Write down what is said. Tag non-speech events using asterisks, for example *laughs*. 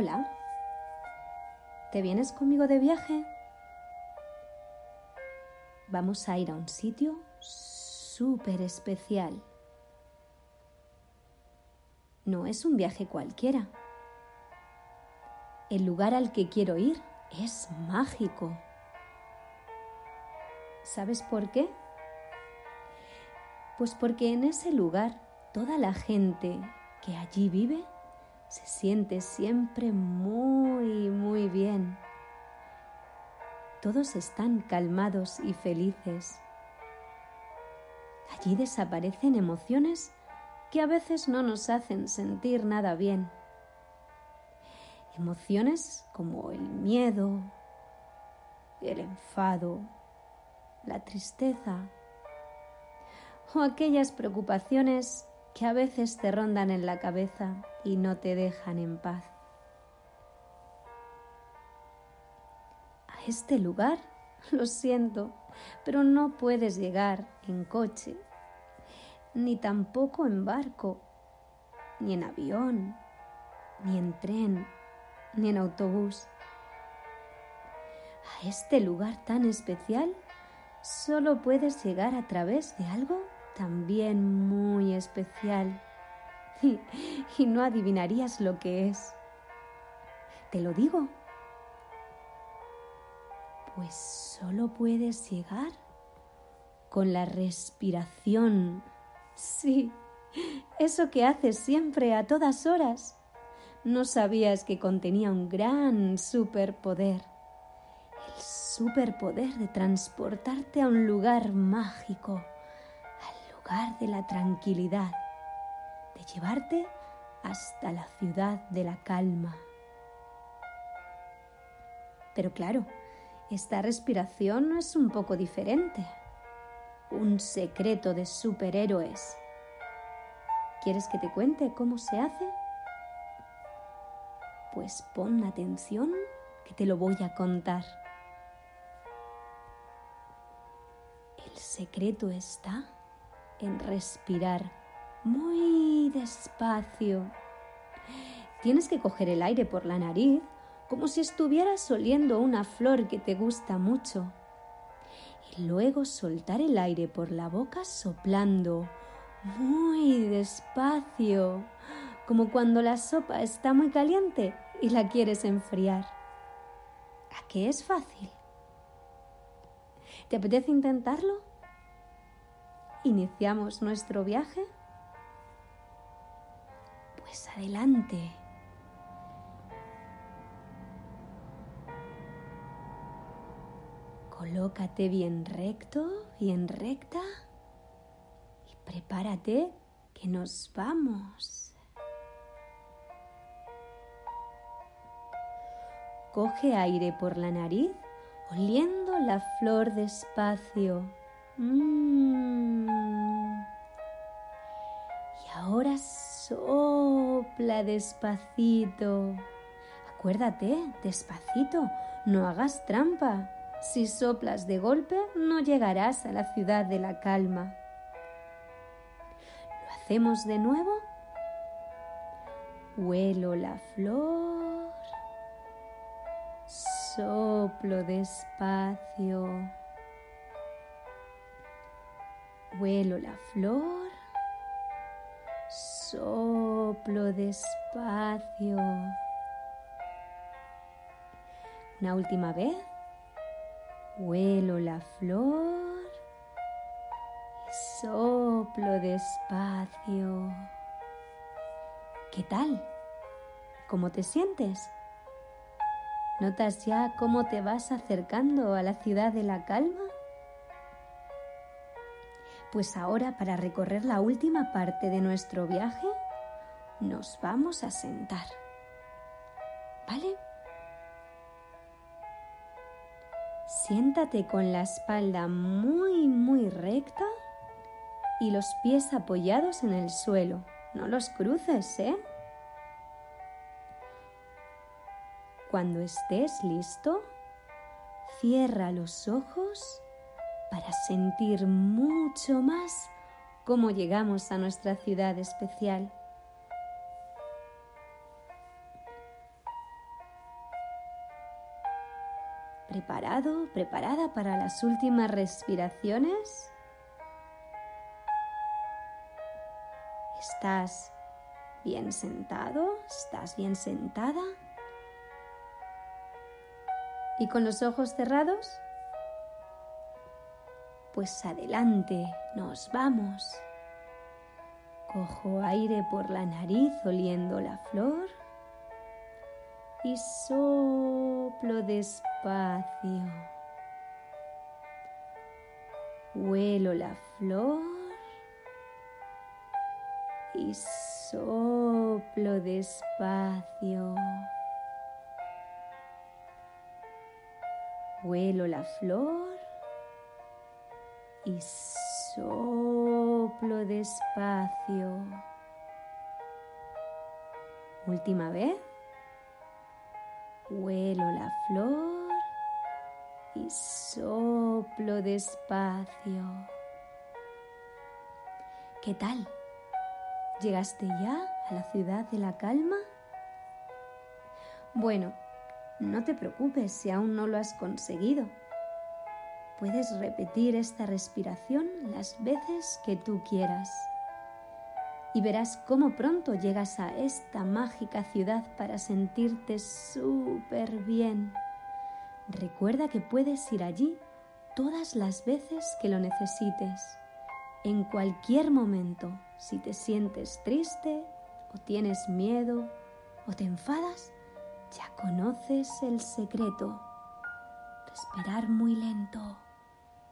Hola. ¿Te vienes conmigo de viaje? Vamos a ir a un sitio súper especial. No es un viaje cualquiera. El lugar al que quiero ir es mágico. ¿Sabes por qué? Pues porque en ese lugar toda la gente que allí vive se siente siempre muy, muy bien. Todos están calmados y felices. Allí desaparecen emociones que a veces no nos hacen sentir nada bien. Emociones como el miedo, el enfado, la tristeza o aquellas preocupaciones que a veces te rondan en la cabeza y no te dejan en paz. A este lugar, *laughs* lo siento, pero no puedes llegar en coche, ni tampoco en barco, ni en avión, ni en tren, ni en autobús. A este lugar tan especial solo puedes llegar a través de algo también muy especial. *laughs* Y, no adivinarías lo que es. Te lo digo. Pues solo puedes llegar con la respiración. Sí, eso que haces siempre a todas horas. No sabías que contenía un gran superpoder. El superpoder de transportarte a un lugar mágico de la tranquilidad, de llevarte hasta la ciudad de la calma. Pero claro, esta respiración es un poco diferente. Un secreto de superhéroes. ¿Quieres que te cuente cómo se hace? Pues pon atención que te lo voy a contar. El secreto está en respirar muy despacio. Tienes que coger el aire por la nariz como si estuvieras oliendo una flor que te gusta mucho. Y luego soltar el aire por la boca soplando muy despacio, como cuando la sopa está muy caliente y la quieres enfriar. ¿A qué es fácil? ¿Te apetece intentarlo? ¿Iniciamos nuestro viaje? Pues adelante. Colócate bien recto, bien recta y prepárate que nos vamos. Coge aire por la nariz oliendo la flor despacio. Mm. Ahora sopla despacito. Acuérdate, despacito, no hagas trampa. Si soplas de golpe, no llegarás a la ciudad de la calma. ¿Lo hacemos de nuevo? Huelo la flor, soplo despacio. Huelo la flor, soplo despacio. Una última vez. Huelo la flor y soplo despacio. ¿Qué tal? ¿Cómo te sientes? ¿Notas ya cómo te vas acercando a la ciudad de la calma? Pues ahora, para recorrer la última parte de nuestro viaje, nos vamos a sentar. ¿Vale? Siéntate con la espalda muy, muy recta y los pies apoyados en el suelo. No los cruces, ¿eh? Cuando estés listo, cierra los ojos para sentir mucho más cómo llegamos a nuestra ciudad especial. ¿Preparado, preparada para las últimas respiraciones? ¿Estás bien sentado? ¿Estás bien sentada? ¿Y con los ojos cerrados? Pues adelante, nos vamos. Cojo aire por la nariz oliendo la flor y soplo despacio. Huelo la flor y soplo despacio. Huelo la flor y soplo despacio. Última vez. Huelo la flor y soplo despacio. ¿Qué tal? ¿Llegaste ya a la ciudad de la calma? Bueno, no te preocupes si aún no lo has conseguido. Puedes repetir esta respiración las veces que tú quieras y verás cómo pronto llegas a esta mágica ciudad para sentirte súper bien. Recuerda que puedes ir allí todas las veces que lo necesites, en cualquier momento, si te sientes triste o tienes miedo o te enfadas, ya conoces el secreto. Respirar muy lento.